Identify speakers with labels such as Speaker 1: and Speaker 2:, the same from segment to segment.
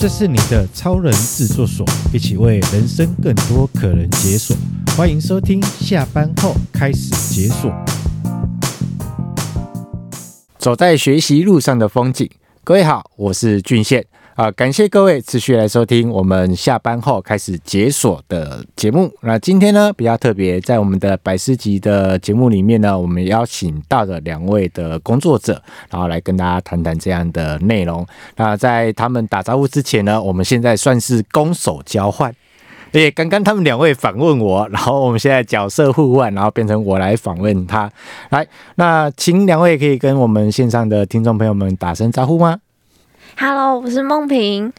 Speaker 1: 这是你的超人制作所，一起为人生更多可能解锁。欢迎收听，下班后开始解锁。
Speaker 2: 走在学习路上的风景，各位好，我是俊宪。啊，感谢各位持续来收听我们下班后开始解锁的节目。那今天呢，比较特别，在我们的百思集的节目里面呢，我们邀请到了两位的工作者，然后来跟大家谈谈这样的内容。那在他们打招呼之前呢，我们现在算是攻守交换。诶，刚刚他们两位访问我，然后我们现在角色互换，然后变成我来访问他。来，那请两位可以跟我们线上的听众朋友们打声招呼吗
Speaker 3: ？Hello，我是梦萍。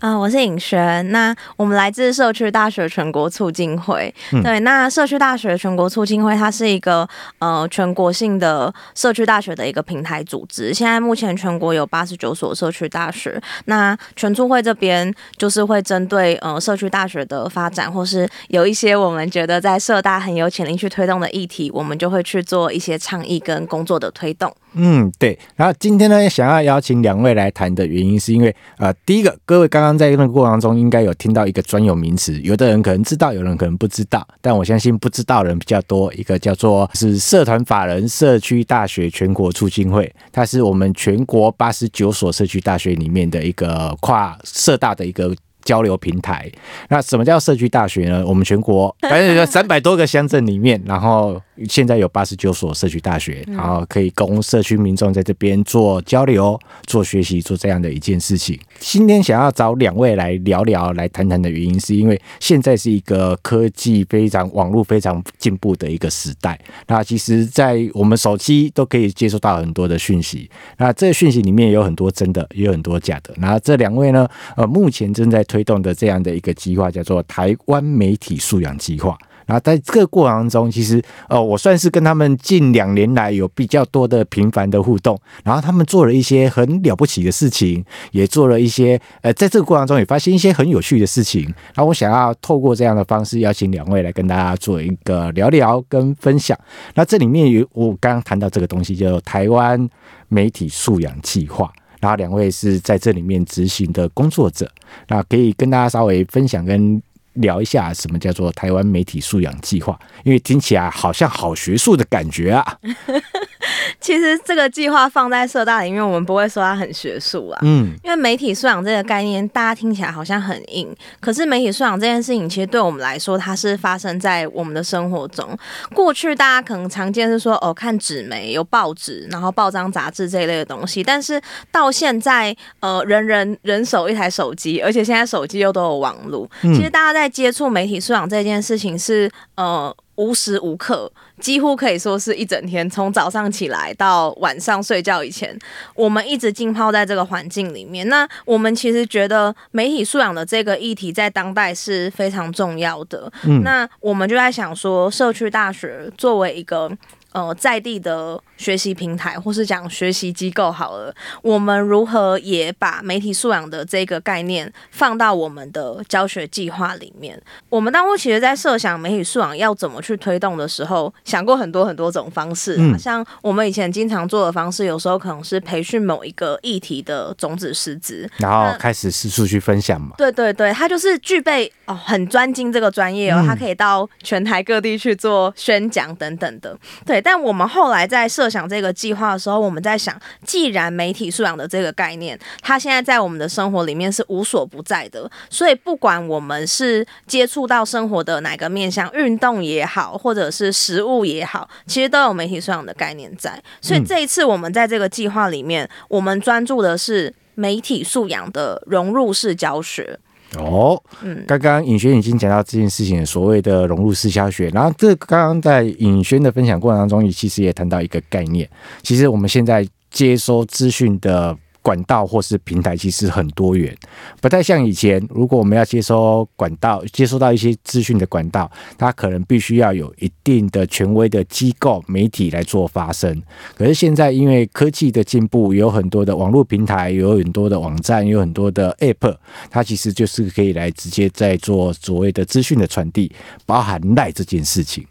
Speaker 3: 啊、呃，我是尹璇。那我们来自社区大学全国促进会。嗯、对，那社区大学全国促进会，它是一个呃全国性的社区大学的一个平台组织。现在目前全国有八十九所社区大学。那全促会这边就是会针对呃社区大学的发展，或是有一些我们觉得在社大很有潜力去推动的议题，我们就会去做一些倡议跟工作的推动。
Speaker 2: 嗯，对。然后今天呢，想要邀请两位来谈的原因，是因为呃，第一个，各位刚刚在那个过程中应该有听到一个专有名词，有的人可能知道，有人可能不知道，但我相信不知道的人比较多。一个叫做是社团法人社区大学全国促进会，它是我们全国八十九所社区大学里面的一个跨社大的一个。交流平台，那什么叫社区大学呢？我们全国反正有三百多个乡镇里面，然后现在有八十九所社区大学，然后可以供社区民众在这边做交流、做学习、做这样的一件事情。今天想要找两位来聊聊、来谈谈的原因，是因为现在是一个科技非常、网络非常进步的一个时代。那其实，在我们手机都可以接收到很多的讯息，那这个讯息里面有很多真的，也有很多假的。那这两位呢，呃，目前正在推动的这样的一个计划叫做台湾媒体素养计划。然后在这个过程中，其实呃，我算是跟他们近两年来有比较多的频繁的互动。然后他们做了一些很了不起的事情，也做了一些呃，在这个过程中也发现一些很有趣的事情。然后我想要透过这样的方式邀请两位来跟大家做一个聊聊跟分享。那这里面有我刚刚谈到这个东西，叫台湾媒体素养计划。然后两位是在这里面执行的工作者，那可以跟大家稍微分享跟聊一下什么叫做台湾媒体素养计划，因为听起来好像好学术的感觉啊。
Speaker 3: 其实这个计划放在社大里面，我们不会说它很学术啊。嗯，因为媒体素养这个概念，大家听起来好像很硬。可是媒体素养这件事情，其实对我们来说，它是发生在我们的生活中。过去大家可能常见是说，哦，看纸媒有报纸，然后报章杂志这一类的东西。但是到现在，呃，人人人手一台手机，而且现在手机又都有网络。其实大家在接触媒体素养这件事情是，呃。无时无刻，几乎可以说是一整天，从早上起来到晚上睡觉以前，我们一直浸泡在这个环境里面。那我们其实觉得媒体素养的这个议题在当代是非常重要的。嗯，那我们就在想说，社区大学作为一个。呃，在地的学习平台，或是讲学习机构好了，我们如何也把媒体素养的这个概念放到我们的教学计划里面？我们当初其实，在设想媒体素养要怎么去推动的时候，想过很多很多种方式。嗯，像我们以前经常做的方式，有时候可能是培训某一个议题的种子师资，
Speaker 2: 然后开始四处去分享嘛。
Speaker 3: 对对对，他就是具备哦很专精这个专业哦，他可以到全台各地去做宣讲等等的。对。但我们后来在设想这个计划的时候，我们在想，既然媒体素养的这个概念，它现在在我们的生活里面是无所不在的，所以不管我们是接触到生活的哪个面向，运动也好，或者是食物也好，其实都有媒体素养的概念在。所以这一次我们在这个计划里面，我们专注的是媒体素养的融入式教学。
Speaker 2: 哦，刚刚尹轩已经讲到这件事情，所谓的融入式教学。然后，这刚刚在尹轩的分享过程当中，也其实也谈到一个概念。其实我们现在接收资讯的。管道或是平台其实很多元，不太像以前。如果我们要接收管道，接收到一些资讯的管道，它可能必须要有一定的权威的机构媒体来做发声。可是现在因为科技的进步，有很多的网络平台，有很多的网站，有很多的 App，它其实就是可以来直接在做所谓的资讯的传递，包含赖这件事情。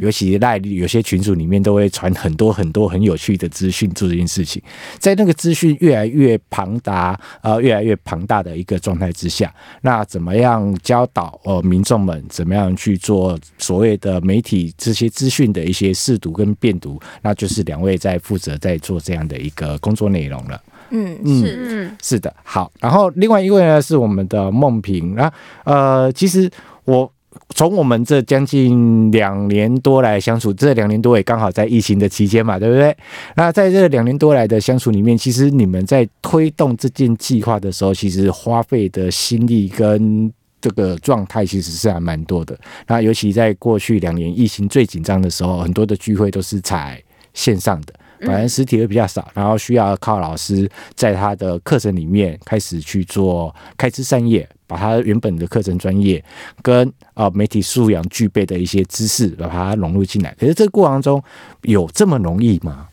Speaker 2: 尤其赖有些群组里面都会传很多很多很有趣的资讯做这件事情，在那个资讯越来越庞大，呃，越来越庞大的一个状态之下，那怎么样教导呃民众们怎么样去做所谓的媒体这些资讯的一些试读跟辨读，那就是两位在负责在做这样的一个工作内容了。
Speaker 3: 嗯，是嗯
Speaker 2: 是的，好，然后另外一位呢是我们的梦萍，那呃，其实我。从我们这将近两年多来相处，这两年多也刚好在疫情的期间嘛，对不对？那在这两年多来的相处里面，其实你们在推动这件计划的时候，其实花费的心力跟这个状态其实是还蛮多的。那尤其在过去两年疫情最紧张的时候，很多的聚会都是采线上的。反正实体会比较少，然后需要靠老师在他的课程里面开始去做开枝散叶，把他原本的课程专业跟啊媒体素养具备的一些知识，把它融入进来。可是这个过程中有这么容易吗？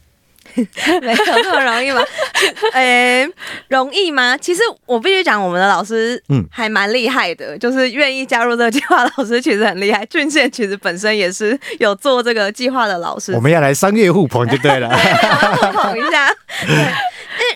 Speaker 3: 没有那么容易吗？哎、欸，容易吗？其实我必须讲，我们的老师嗯还蛮厉害的，嗯、就是愿意加入这个计划，老师其实很厉害。俊宪其实本身也是有做这个计划的老师。
Speaker 2: 我们要来商业互捧就对了，
Speaker 3: 互捧一下。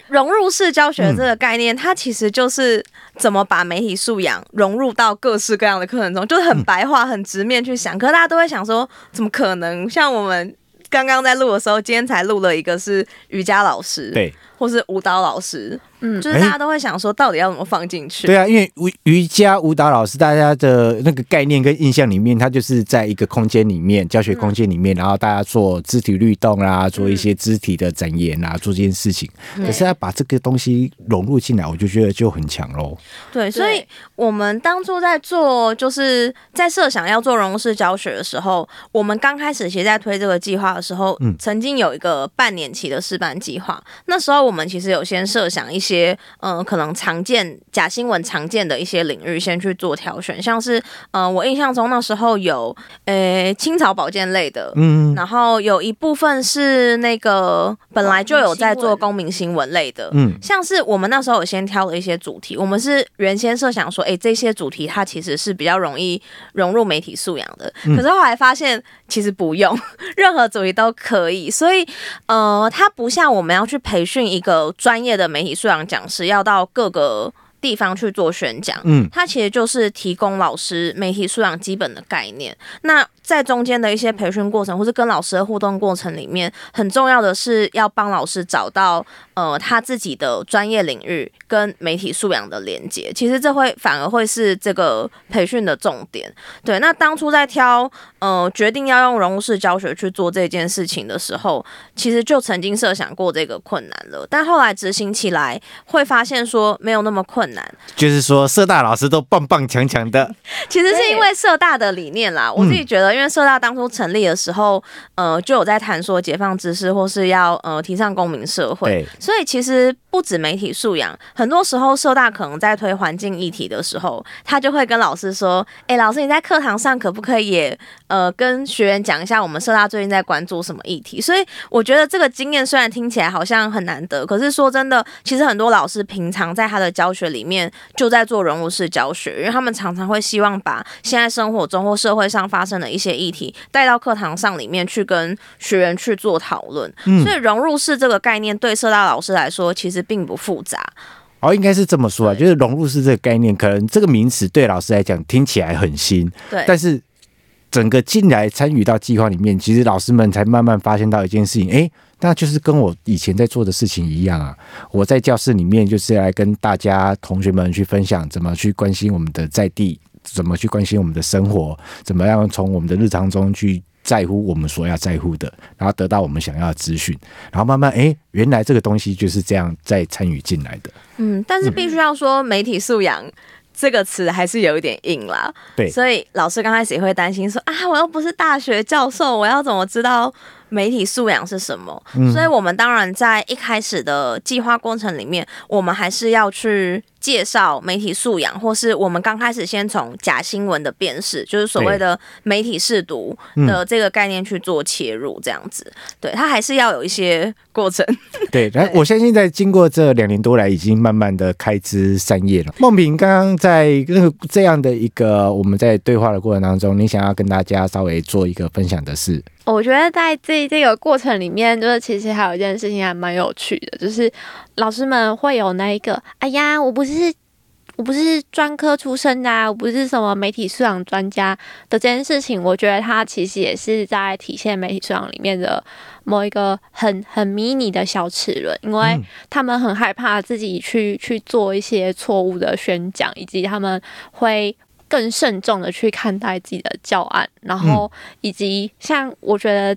Speaker 3: 融入式教学这个概念，嗯、它其实就是怎么把媒体素养融入到各式各样的课程中，就是很白话、很直面去想。可是大家都会想说，怎么可能？像我们。刚刚在录的时候，今天才录了一个是瑜伽老师，
Speaker 2: 对，
Speaker 3: 或是舞蹈老师。嗯，就是大家都会想说，到底要怎么放进去？
Speaker 2: 对啊，因为瑜瑜伽舞蹈老师，大家的那个概念跟印象里面，他就是在一个空间里面，教学空间里面，然后大家做肢体律动啊，做一些肢体的展演啊，做这件事情。可是要把这个东西融入进来，我就觉得就很强喽。
Speaker 3: 对，所以我们当初在做，就是在设想要做融入式教学的时候，我们刚开始其实在推这个计划的时候，嗯，曾经有一个半年期的试办计划。那时候我们其实有先设想一些。些嗯，可能常见假新闻常见的一些领域，先去做挑选，像是嗯，我印象中那时候有呃青草保健类的，嗯，然后有一部分是那个本来就有在做公民新闻类的，嗯，像是我们那时候有先挑了一些主题，我们是原先设想说，哎、欸，这些主题它其实是比较容易融入媒体素养的，可是后来发现其实不用，任何主题都可以，所以呃，它不像我们要去培训一个专业的媒体素养。讲师要到各个地方去做宣讲，嗯，它其实就是提供老师媒体素养基本的概念。那在中间的一些培训过程，或是跟老师的互动过程里面，很重要的是要帮老师找到呃他自己的专业领域跟媒体素养的连接。其实这会反而会是这个培训的重点。对，那当初在挑呃决定要用人物式教学去做这件事情的时候，其实就曾经设想过这个困难了，但后来执行起来会发现说没有那么困难。
Speaker 2: 就是说社大老师都棒棒强强的，
Speaker 3: 其实是因为社大的理念啦，我自己觉得。因为社大当初成立的时候，呃，就有在谈说解放知识，或是要呃提倡公民社会，所以其实不止媒体素养，很多时候社大可能在推环境议题的时候，他就会跟老师说：“哎、欸，老师你在课堂上可不可以也呃跟学员讲一下我们社大最近在关注什么议题？”所以我觉得这个经验虽然听起来好像很难得，可是说真的，其实很多老师平常在他的教学里面就在做融入式教学，因为他们常常会希望把现在生活中或社会上发生的一些些议题带到课堂上里面去跟学员去做讨论，嗯、所以融入式这个概念对社大老师来说其实并不复杂。
Speaker 2: 哦，应该是这么说啊，就是融入式这个概念，可能这个名词对老师来讲听起来很新，
Speaker 3: 对，
Speaker 2: 但是整个进来参与到计划里面，其实老师们才慢慢发现到一件事情，哎，那就是跟我以前在做的事情一样啊。我在教室里面就是来跟大家同学们去分享怎么去关心我们的在地。怎么去关心我们的生活？怎么样从我们的日常中去在乎我们所要在乎的，然后得到我们想要的资讯，然后慢慢哎，原来这个东西就是这样在参与进来的。
Speaker 3: 嗯，但是必须要说，媒体素养这个词还是有一点硬啦。
Speaker 2: 对，
Speaker 3: 所以老师刚开始也会担心说啊，我又不是大学教授，我要怎么知道媒体素养是什么。嗯、所以，我们当然在一开始的计划过程里面，我们还是要去介绍媒体素养，或是我们刚开始先从假新闻的辨识，就是所谓的媒体试读的这个概念去做切入，这样子。对，它还是要有一些过程。
Speaker 2: 对，来，我相信在经过这两年多来，已经慢慢的开枝散叶了。梦萍刚刚在那个这样的一个我们在对话的过程当中，你想要跟大家稍微做一个分享的是？
Speaker 4: 我觉得在这这个过程里面，就是其实还有一件事情还蛮有趣的，就是老师们会有那一个，哎呀，我不是我不是专科出身的啊，我不是什么媒体素养专家的这件事情，我觉得它其实也是在体现媒体素养里面的某一个很很迷你的小齿轮，因为他们很害怕自己去去做一些错误的宣讲，以及他们会。更慎重的去看待自己的教案，然后以及像我觉得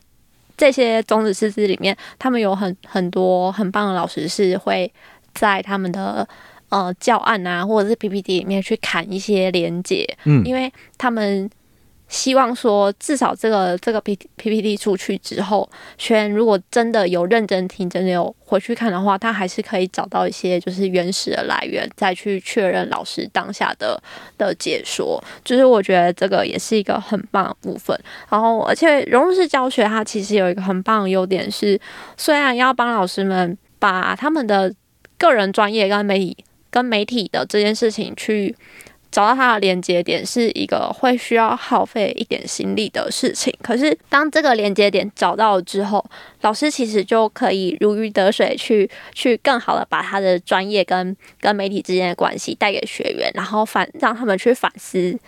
Speaker 4: 这些种子师资里面，他们有很很多很棒的老师是会在他们的呃教案啊，或者是 PPT 里面去砍一些连接，嗯，因为他们。希望说，至少这个这个 P P P T 出去之后，学员如果真的有认真听，真的有回去看的话，他还是可以找到一些就是原始的来源，再去确认老师当下的的解说。就是我觉得这个也是一个很棒的部分。然后，而且融入式教学它其实有一个很棒的优点是，虽然要帮老师们把他们的个人专业跟媒体跟媒体的这件事情去。找到它的连接点是一个会需要耗费一点心力的事情，可是当这个连接点找到了之后，老师其实就可以如鱼得水去，去更好的把他的专业跟跟媒体之间的关系带给学员，然后反让他们去反思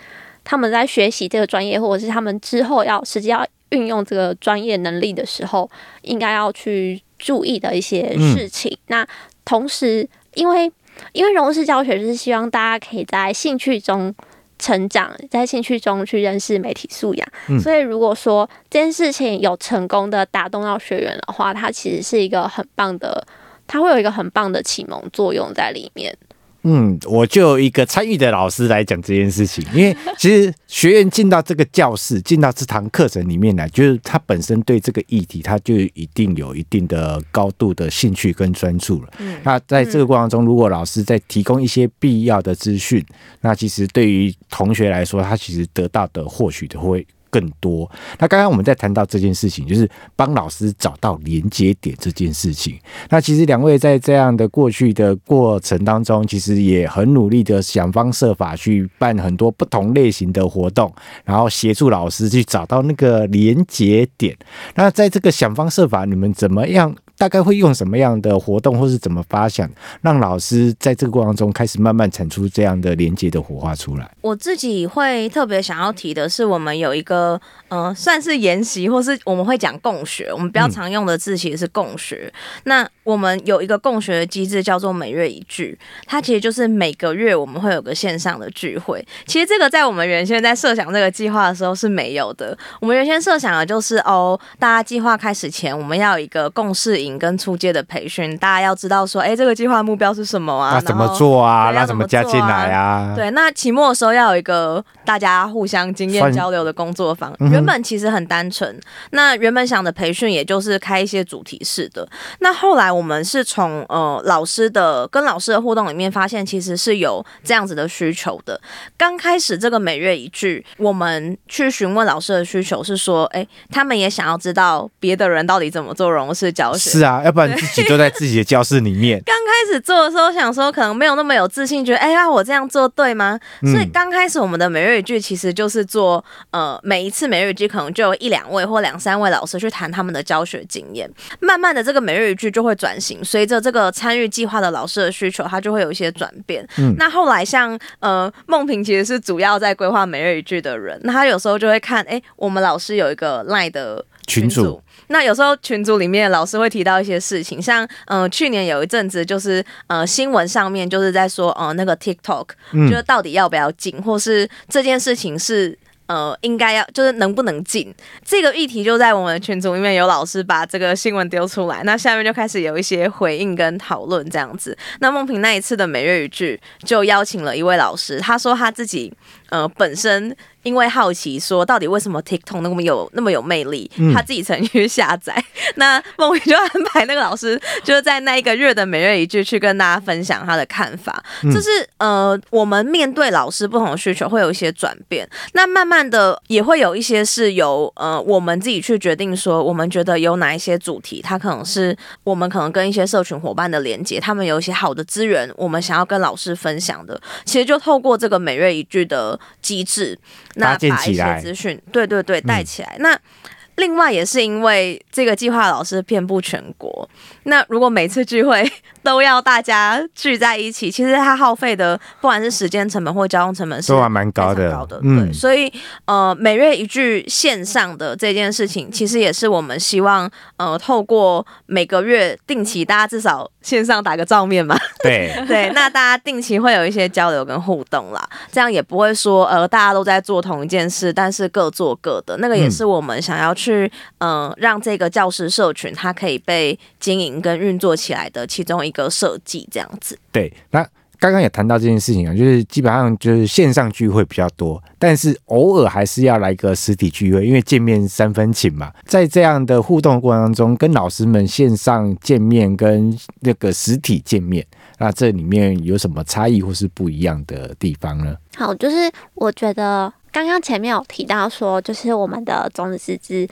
Speaker 4: 他们在学习这个专业，或者是他们之后要实际要运用这个专业能力的时候，应该要去注意的一些事情。那同时，因为因为融入式教学就是希望大家可以在兴趣中成长，在兴趣中去认识媒体素养。嗯、所以如果说这件事情有成功的打动到学员的话，它其实是一个很棒的，它会有一个很棒的启蒙作用在里面。
Speaker 2: 嗯，我就一个参与的老师来讲这件事情，因为其实学员进到这个教室，进到这堂课程里面来，就是他本身对这个议题，他就一定有一定的高度的兴趣跟专注了。嗯，那在这个过程中，如果老师在提供一些必要的资讯，那其实对于同学来说，他其实得到的获取的会。更多。那刚刚我们在谈到这件事情，就是帮老师找到连接点这件事情。那其实两位在这样的过去的过程当中，其实也很努力的想方设法去办很多不同类型的活动，然后协助老师去找到那个连接点。那在这个想方设法，你们怎么样？大概会用什么样的活动，或是怎么发想，让老师在这个过程中开始慢慢产出这样的连接的火花出来？
Speaker 3: 我自己会特别想要提的是，我们有一个，嗯、呃，算是研习，或是我们会讲共学。我们比较常用的字其实是共学。嗯、那我们有一个共学的机制，叫做每月一聚，它其实就是每个月我们会有个线上的聚会。其实这个在我们原先在设想这个计划的时候是没有的。我们原先设想的就是，哦，大家计划开始前，我们要有一个共识营。跟初阶的培训，大家要知道说，哎、欸，这个计划目标是什么啊？
Speaker 2: 那怎么做啊？那怎么加进来啊？
Speaker 3: 对，那期末的时候要有一个大家互相经验交流的工作坊。算原本其实很单纯，那原本想的培训也就是开一些主题式的。那后来我们是从呃老师的跟老师的互动里面发现，其实是有这样子的需求的。刚开始这个每月一句，我们去询问老师的需求是说，哎、欸，他们也想要知道别的人到底怎么做融入式教学。
Speaker 2: 是啊，要不然自己都在自己的教室里面。
Speaker 3: 刚开始做的时候，想说可能没有那么有自信，觉得哎呀，我这样做对吗？所以刚开始我们的每日语句其实就是做，呃，每一次每日一句可能就有一两位或两三位老师去谈他们的教学经验。慢慢的，这个每日语句就会转型，随着这个参与计划的老师的需求，它就会有一些转变。嗯，那后来像呃梦萍其实是主要在规划每日语句的人，那他有时候就会看，哎，我们老师有一个 LINE 的群组。那有时候群组里面老师会提到一些事情，像嗯、呃，去年有一阵子就是呃新闻上面就是在说呃那个 TikTok，就是到底要不要禁，或是这件事情是呃应该要就是能不能进，这个议题就在我们群组里面有老师把这个新闻丢出来，那下面就开始有一些回应跟讨论这样子。那梦萍那一次的每月语句就邀请了一位老师，他说他自己。呃本身。因为好奇，说到底为什么 TikTok 那么有那么有魅力？他自己曾经去下载。嗯、那孟宇就安排那个老师，就是在那一个月的每月一句去跟大家分享他的看法。就、嗯、是呃，我们面对老师不同的需求会有一些转变。那慢慢的也会有一些是由呃我们自己去决定说，我们觉得有哪一些主题，它可能是我们可能跟一些社群伙伴的连接，他们有一些好的资源，我们想要跟老师分享的。其实就透过这个每月一句的机制。那把一些资讯，对对对，带起来。嗯、那另外也是因为这个计划老师遍布全国，那如果每次聚会都要大家聚在一起，其实它耗费的不管是时间成本或交通成本是还蛮高的。高的，嗯，对。所以呃，每月一句线上的这件事情，其实也是我们希望呃，透过每个月定期，大家至少。线上打个照面嘛，
Speaker 2: 对
Speaker 3: 对，那大家定期会有一些交流跟互动啦，这样也不会说呃大家都在做同一件事，但是各做各的，那个也是我们想要去嗯、呃、让这个教师社群它可以被经营跟运作起来的其中一个设计，这样子。
Speaker 2: 对，那。刚刚也谈到这件事情啊，就是基本上就是线上聚会比较多，但是偶尔还是要来个实体聚会，因为见面三分情嘛。在这样的互动过程当中，跟老师们线上见面跟那个实体见面，那这里面有什么差异或是不一样的地方呢？
Speaker 4: 好，就是我觉得刚刚前面有提到说，就是我们的种子师资，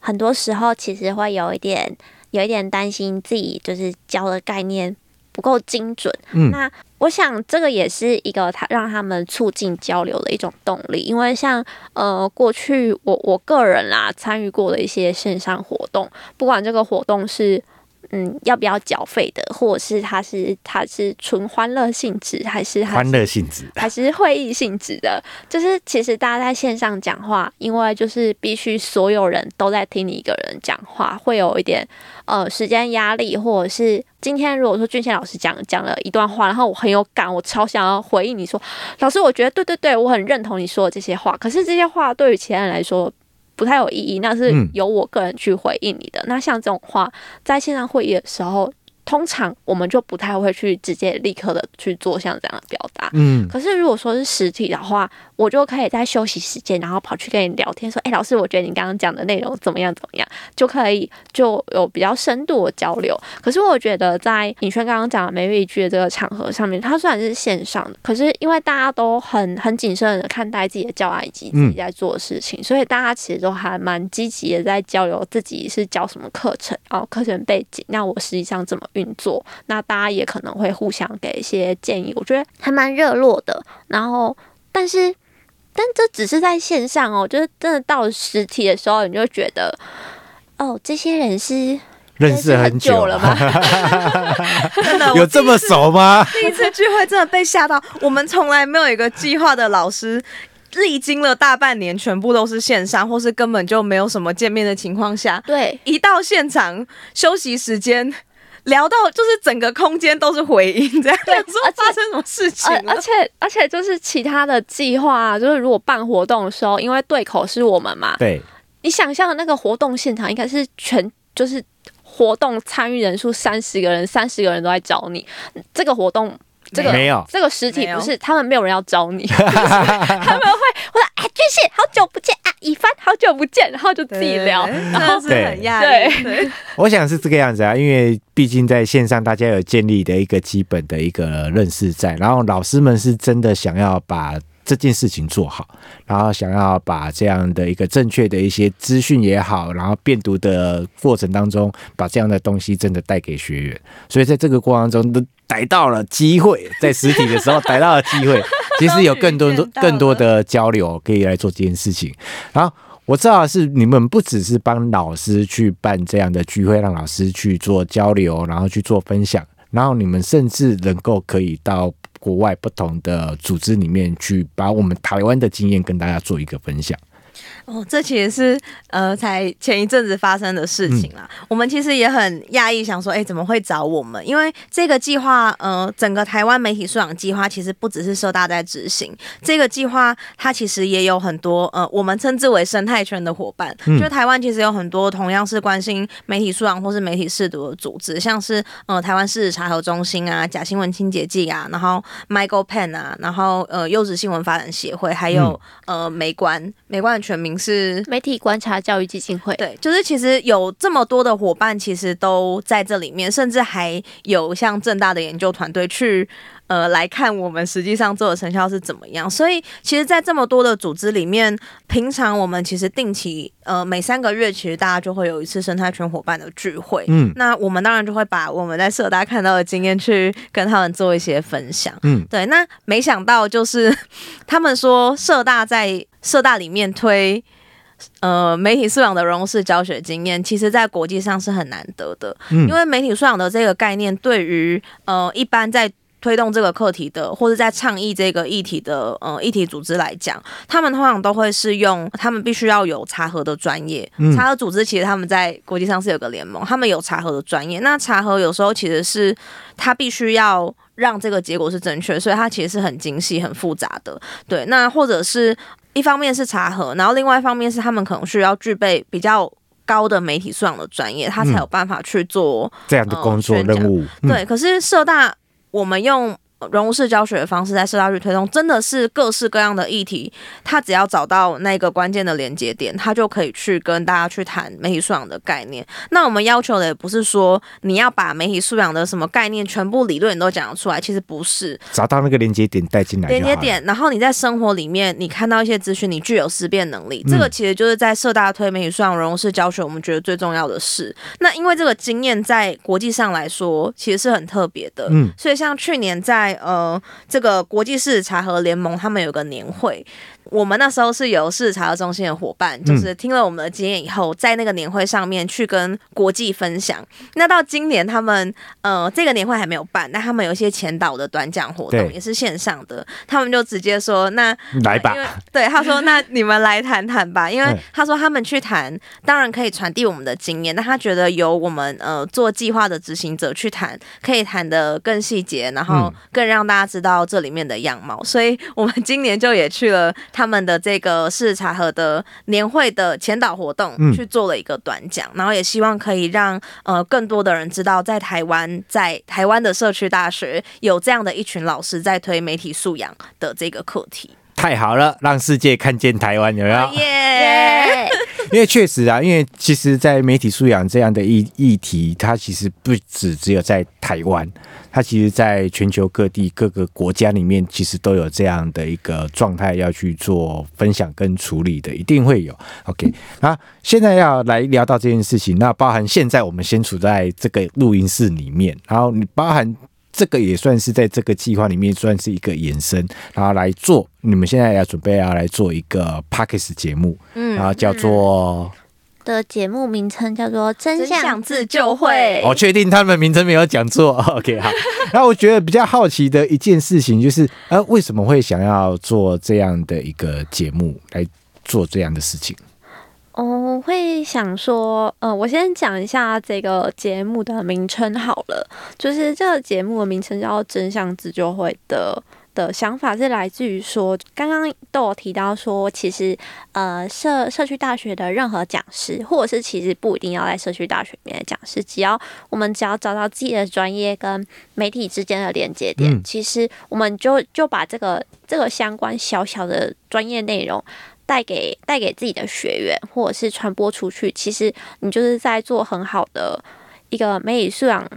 Speaker 4: 很多时候其实会有一点有一点担心自己就是教的概念不够精准。嗯，那。我想这个也是一个他让他们促进交流的一种动力，因为像呃过去我我个人啦参与过的一些线上活动，不管这个活动是。嗯，要不要缴费的，或者是它是它是纯欢乐性质，还是
Speaker 2: 欢乐性质，
Speaker 4: 还是会议性质的？就是其实大家在线上讲话，因为就是必须所有人都在听你一个人讲话，会有一点呃时间压力，或者是今天如果说俊宪老师讲讲了一段话，然后我很有感，我超想要回应你说，老师，我觉得对对对，我很认同你说的这些话，可是这些话对于其他人来说。不太有意义，那是由我个人去回应你的。嗯、那像这种话，在线上会议的时候。通常我们就不太会去直接立刻的去做像这样的表达，嗯。可是如果说是实体的话，我就可以在休息时间，然后跑去跟你聊天，说：“哎、欸，老师，我觉得你刚刚讲的内容怎么样？怎么样？”就可以就有比较深度的交流。可是我觉得在尹轩刚刚讲的每日一句的这个场合上面，它虽然是线上的，可是因为大家都很 很谨慎的看待自己的教案以及自己在做的事情，嗯、所以大家其实都还蛮积极的在交流自己是教什么课程，然后课程背景。那我实际上怎么？运作，那大家也可能会互相给一些建议，我觉得还蛮热络的。然后，但是，但这只是在线上哦，就是真的到实体的时候，你就觉得，哦，这些人是
Speaker 2: 认识很久了吗？
Speaker 3: 真的
Speaker 2: 有这么熟吗？
Speaker 3: 第一次聚会真的被吓到，我们从来没有一个计划的老师。历经了大半年，全部都是线上，或是根本就没有什么见面的情况下，
Speaker 4: 对，
Speaker 3: 一到现场休息时间，聊到就是整个空间都是回音，这样对说发生什么事情而，
Speaker 4: 而且而且就是其他的计划啊，就是如果办活动的时候，因为对口是我们嘛，
Speaker 2: 对，
Speaker 4: 你想象的那个活动现场应该是全就是活动参与人数三十个人，三十个人都在找你，这个活动。这个没有，这个实体不是他们没有人要招你，他们会我说哎，俊宪好久不见啊，以帆好久不见，然后就自己聊，然后是很压抑。对，
Speaker 2: 我想是这个样子啊，因为毕竟在线上大家有建立的一个基本的一个认识在，然后老师们是真的想要把。这件事情做好，然后想要把这样的一个正确的一些资讯也好，然后辨读的过程当中，把这样的东西真的带给学员。所以在这个过程中，都逮到了机会，在实体的时候逮到了机会，其实有更多更多的交流可以来做这件事情。然后我知道是你们不只是帮老师去办这样的聚会，让老师去做交流，然后去做分享，然后你们甚至能够可以到。国外不同的组织里面去把我们台湾的经验跟大家做一个分享，
Speaker 3: 哦，这其实是呃，才前一阵子发生的事情啦。嗯、我们其实也很讶异，想说，哎，怎么会找我们？因为这个计划，呃，整个台湾媒体素养计划，其实不只是社大在执行这个计划，它其实也有很多呃，我们称之为生态圈的伙伴。嗯、就台湾其实有很多同样是关心媒体素养或是媒体试读的组织，像是呃，台湾事实查核中心啊，假新闻清洁剂啊，然后 Michael Pen 啊，然后呃，优质新闻发展协会，还有、嗯、呃，美观，美观的全名。是
Speaker 4: 媒体观察教育基金会，
Speaker 3: 对，就是其实有这么多的伙伴，其实都在这里面，甚至还有像正大的研究团队去呃来看我们实际上做的成效是怎么样。所以，其实，在这么多的组织里面，平常我们其实定期呃每三个月，其实大家就会有一次生态圈伙伴的聚会。嗯，那我们当然就会把我们在社大看到的经验去跟他们做一些分享。嗯，对。那没想到就是他们说社大在社大里面推呃媒体素养的融入式教学经验，其实在国际上是很难得的，嗯、因为媒体素养的这个概念对于呃一般在推动这个课题的或者在倡议这个议题的呃议题组织来讲，他们通常都会是用他们必须要有查核的专业，嗯、查核组织其实他们在国际上是有个联盟，他们有查核的专业，那查核有时候其实是他必须要。让这个结果是正确，所以它其实是很精细、很复杂的。对，那或者是一方面是查核，然后另外一方面是他们可能需要具备比较高的媒体素养的专业，他才有办法去做、
Speaker 2: 嗯、这样的工作任务。
Speaker 3: 嗯、对，可是社大我们用。融入式教学的方式在社大去推动，真的是各式各样的议题，他只要找到那个关键的连接点，他就可以去跟大家去谈媒体素养的概念。那我们要求的也不是说你要把媒体素养的什么概念全部理论你都讲得出来，其实不是。
Speaker 2: 找到那个连接点带进来，
Speaker 3: 连接点，然后你在生活里面你看到一些资讯，你具有思辨能力，这个其实就是在社大推媒体素养融入式教学，我们觉得最重要的事。那因为这个经验在国际上来说，其实是很特别的。嗯，所以像去年在呃，这个国际式茶和联盟他们有个年会。我们那时候是有事实查核中心的伙伴，就是听了我们的经验以后，在那个年会上面去跟国际分享。那到今年他们呃这个年会还没有办，那他们有一些前导的短讲活动，也是线上的，他们就直接说那
Speaker 2: 来吧，
Speaker 3: 对他说那你们来谈谈吧，因为他说他们去谈当然可以传递我们的经验，但他觉得由我们呃做计划的执行者去谈，可以谈的更细节，然后更让大家知道这里面的样貌，所以我们今年就也去了。他们的这个是茶和的年会的前导活动去做了一个短讲，嗯、然后也希望可以让呃更多的人知道，在台湾，在台湾的社区大学有这样的一群老师在推媒体素养的这个课题。
Speaker 2: 太好了，让世界看见台湾，有没有？
Speaker 3: 耶！
Speaker 2: 因为确实啊，因为其实，在媒体素养这样的议议题，它其实不只只有在台湾。它其实，在全球各地各个国家里面，其实都有这样的一个状态要去做分享跟处理的，一定会有。OK，那现在要来聊到这件事情，那包含现在我们先处在这个录音室里面，然后你包含这个也算是在这个计划里面算是一个延伸，然后来做你们现在要准备要来做一个 Podcast 节目，嗯，然后叫做。
Speaker 4: 的节目名称叫做《真相自救会》。
Speaker 2: 我确定他们名称没有讲错。OK，好。然后我觉得比较好奇的一件事情就是，呃，为什么会想要做这样的一个节目来做这样的事情？
Speaker 4: 我会想说，呃，我先讲一下这个节目的名称好了，就是这个节目的名称叫《真相自救会》的。的想法是来自于说，刚刚都有提到说，其实呃社社区大学的任何讲师，或者是其实不一定要在社区大学里面的讲师，只要我们只要找到自己的专业跟媒体之间的连接点，嗯、其实我们就就把这个这个相关小小的专业内容带给带给自己的学员，或者是传播出去，其实你就是在做很好的一个媒体素养。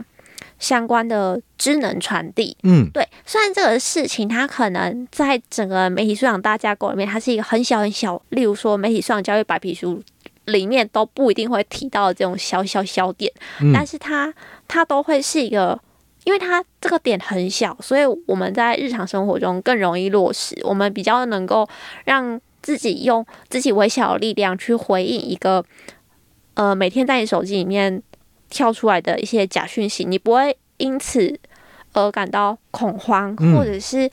Speaker 4: 相关的知能传递，嗯，对。虽然这个事情它可能在整个媒体素养大架构里面，它是一个很小很小，例如说媒体素养教育白皮书里面都不一定会提到的这种小小小点，嗯，但是它它都会是一个，因为它这个点很小，所以我们在日常生活中更容易落实，我们比较能够让自己用自己微小的力量去回应一个，呃，每天在你手机里面。跳出来的一些假讯息，你不会因此而感到恐慌，或者是，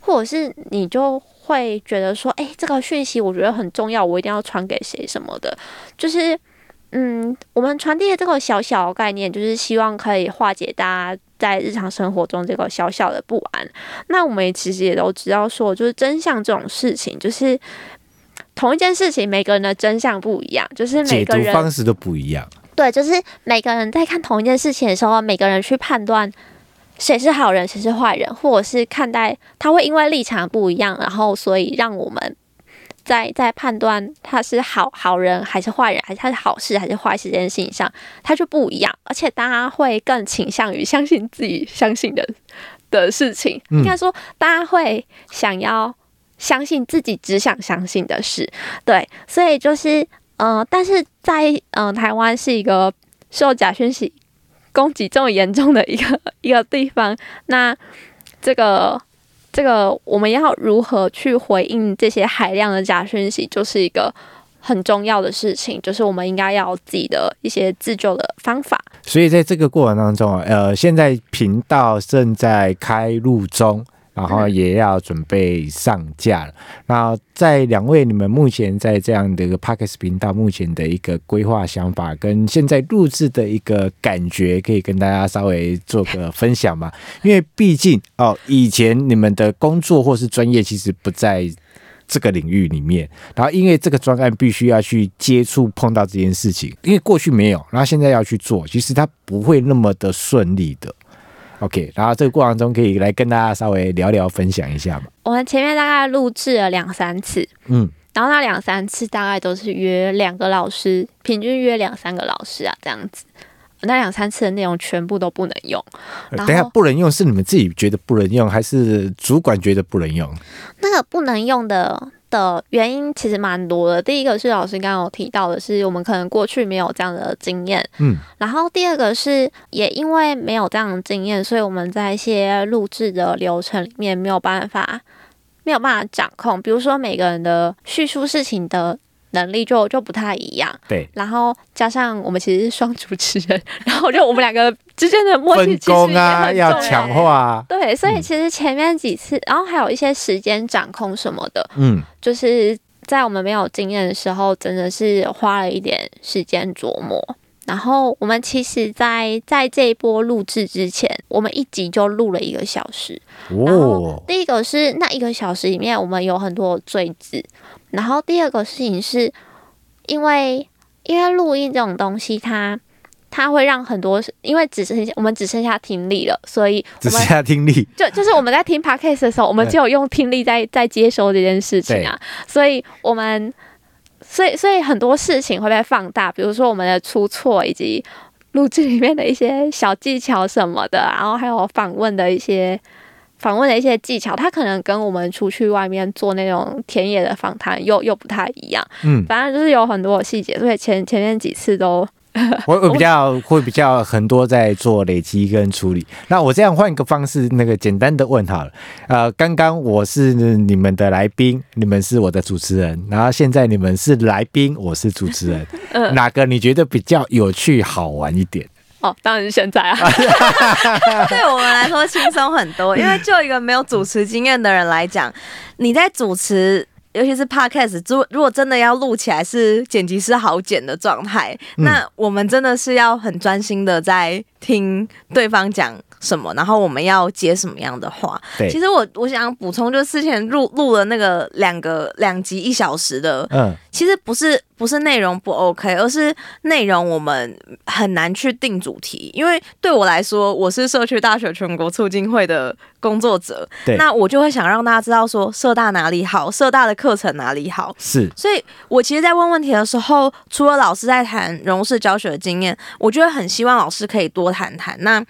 Speaker 4: 或者是你就会觉得说，哎、欸，这个讯息我觉得很重要，我一定要传给谁什么的，就是。嗯，我们传递的这个小小的概念，就是希望可以化解大家在日常生活中这个小小的不安。那我们也其实也都知道，说就是真相这种事情，就是同一件事情，每个人的真相不一样，就是每个人
Speaker 2: 方式都不一样。
Speaker 4: 对，就是每个人在看同一件事情的时候，每个人去判断谁是好人，谁是坏人，或者是看待他会因为立场不一样，然后所以让我们。在 在判断他是好好人还是坏人，还是他是好事还是坏事这件事情上，他就不一样，而且大家会更倾向于相信自己相信的的事情。应该说，大家会想要相信自己只想相信的事。对，所以就是，嗯、呃，但是在嗯、呃、台湾是一个受假讯息攻击这么严重的一个 一个地方，那这个。这个我们要如何去回应这些海量的假讯息，就是一个很重要的事情，就是我们应该要自己的一些自救的方法。
Speaker 2: 所以在这个过程当中啊，呃，现在频道正在开录中。然后也要准备上架了。那在两位，你们目前在这样的一个 Podcast 频道目前的一个规划想法，跟现在录制的一个感觉，可以跟大家稍微做个分享吗？因为毕竟哦，以前你们的工作或是专业其实不在这个领域里面，然后因为这个专案必须要去接触碰到这件事情，因为过去没有，然后现在要去做，其实它不会那么的顺利的。OK，然后这个过程中可以来跟大家稍微聊聊分享一下嘛。
Speaker 4: 我们前面大概录制了两三次，嗯，然后那两三次大概都是约两个老师，平均约两三个老师啊，这样子。那两三次的内容全部都不能用。
Speaker 2: 等下不能用是你们自己觉得不能用，还是主管觉得不能用？
Speaker 4: 那个不能用的。的原因其实蛮多的。第一个是老师刚刚有提到的，是我们可能过去没有这样的经验，嗯。然后第二个是，也因为没有这样的经验，所以我们在一些录制的流程里面没有办法，没有办法掌控。比如说每个人的叙述事情的。能力就就不太一样，
Speaker 2: 对。
Speaker 4: 然后加上我们其实是双主持人，然后就我们两个之间的默契
Speaker 2: 其实啊要强化，
Speaker 4: 对。所以其实前面几次，嗯、然后还有一些时间掌控什么的，嗯，就是在我们没有经验的时候，真的是花了一点时间琢磨。然后我们其实在，在在这一波录制之前，我们一集就录了一个小时。哦。然后第一个是那一个小时里面，我们有很多赘字。然后第二个事情是，因为因为录音这种东西它，它它会让很多，因为只剩下我们只剩下听力了，所以
Speaker 2: 只剩下听力，
Speaker 4: 就就是我们在听 podcast 的时候，我们只有用听力在在接收这件事情啊，所以我们所以所以很多事情会被放大，比如说我们的出错以及录制里面的一些小技巧什么的，然后还有访问的一些。访问的一些技巧，它可能跟我们出去外面做那种田野的访谈又又不太一样。嗯，反正就是有很多细节，所以前前面几次都
Speaker 2: 我我比较会比较很多在做累积跟处理。那我这样换一个方式，那个简单的问好了。呃，刚刚我是你们的来宾，你们是我的主持人，然后现在你们是来宾，我是主持人，呃，哪个你觉得比较有趣好玩一点？
Speaker 4: 哦，当然是现在啊！
Speaker 3: 对我们来说轻松很多，因为就一个没有主持经验的人来讲，你在主持，尤其是 Podcast，如如果真的要录起来是剪辑师好剪的状态，那我们真的是要很专心的在听对方讲什么，然后我们要接什么样的话。对，其实我我想补充，就是之前录录了那个两个两集一小时的，嗯，其实不是。不是内容不 OK，而是内容我们很难去定主题。因为对我来说，我是社区大学全国促进会的工作者，对，那我就会想让大家知道说社大哪里好，社大的课程哪里好。
Speaker 2: 是，
Speaker 3: 所以我其实，在问问题的时候，除了老师在谈融式教学的经验，我觉得很希望老师可以多谈谈。那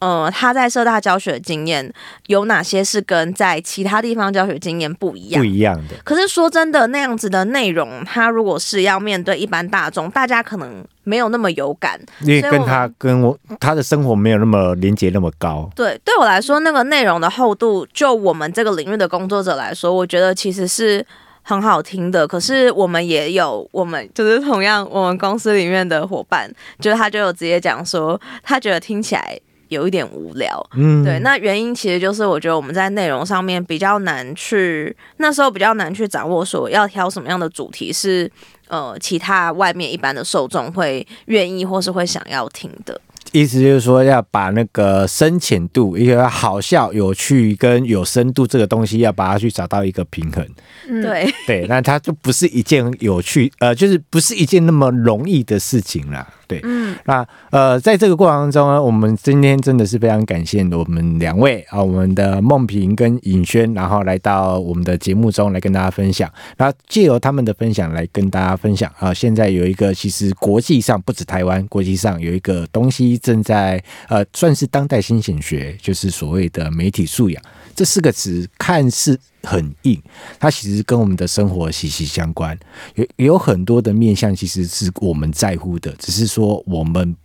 Speaker 3: 呃，他在社大教学的经验有哪些是跟在其他地方教学经验不一样？
Speaker 2: 不一样的。
Speaker 3: 可是说真的，那样子的内容，他如果是要面对一般大众，大家可能没有那么有感，
Speaker 2: 因为跟他跟我他的生活没有那么连接那么高。
Speaker 3: 对，对我来说，那个内容的厚度，就我们这个领域的工作者来说，我觉得其实是很好听的。可是我们也有，我们就是同样，我们公司里面的伙伴，就是他就有直接讲说，他觉得听起来。有一点无聊。嗯，对，那原因其实就是我觉得我们在内容上面比较难去，那时候比较难去掌握说要挑什么样的主题是呃其他外面一般的受众会愿意或是会想要听的。
Speaker 2: 意思就是说，要把那个深浅度，一个好笑、有趣跟有深度这个东西，要把它去找到一个平衡。
Speaker 3: 嗯、对
Speaker 2: 对，那它就不是一件有趣，呃，就是不是一件那么容易的事情啦。对，嗯，那呃，在这个过程当中呢，我们今天真的是非常感谢我们两位啊，我们的梦萍跟尹轩，然后来到我们的节目中来跟大家分享。然后借由他们的分享来跟大家分享啊，现在有一个其实国际上不止台湾，国际上有一个东西正在呃，算是当代新显学，就是所谓的媒体素养。这四个词看似很硬，它其实跟我们的生活息息相关，有有很多的面向，其实是我们在乎的，只是说我们。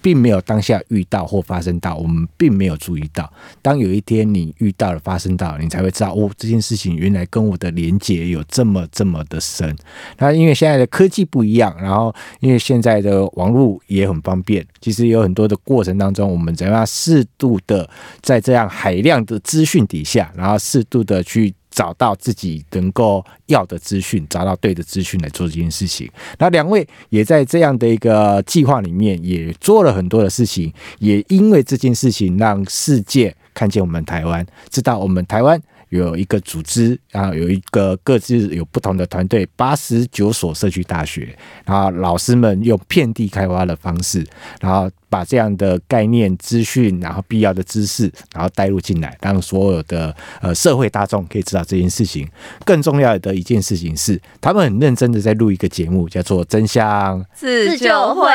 Speaker 2: 并没有当下遇到或发生到，我们并没有注意到。当有一天你遇到了、发生到，你才会知道哦，这件事情原来跟我的连接有这么这么的深。那因为现在的科技不一样，然后因为现在的网络也很方便，其实有很多的过程当中，我们怎样适度的在这样海量的资讯底下，然后适度的去。找到自己能够要的资讯，找到对的资讯来做这件事情。那两位也在这样的一个计划里面，也做了很多的事情。也因为这件事情，让世界看见我们台湾，知道我们台湾有一个组织，然后有一个各自有不同的团队，八十九所社区大学，然后老师们用遍地开花的方式，然后。把这样的概念、资讯，然后必要的知识，然后带入进来，让所有的呃社会大众可以知道这件事情。更重要的一件事情是，他们很认真的在录一个节目，叫做《真相
Speaker 3: 自救会》。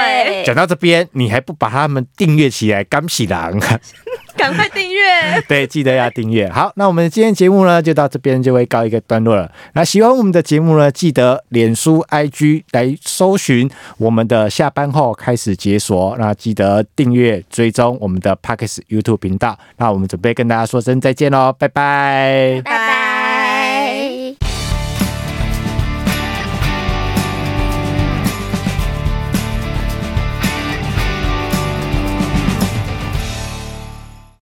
Speaker 2: 讲到这边，你还不把他们订阅起来？干喜郎！
Speaker 3: 赶快订阅！
Speaker 2: 对，记得要订阅。好，那我们今天节目呢，就到这边就会告一个段落了。那喜欢我们的节目呢，记得脸书、IG 来搜寻我们的下班后开始解锁。那记得。和订阅追踪我们的 Podcast YouTube 频道，那我们准备跟大家说声再见喽，拜拜。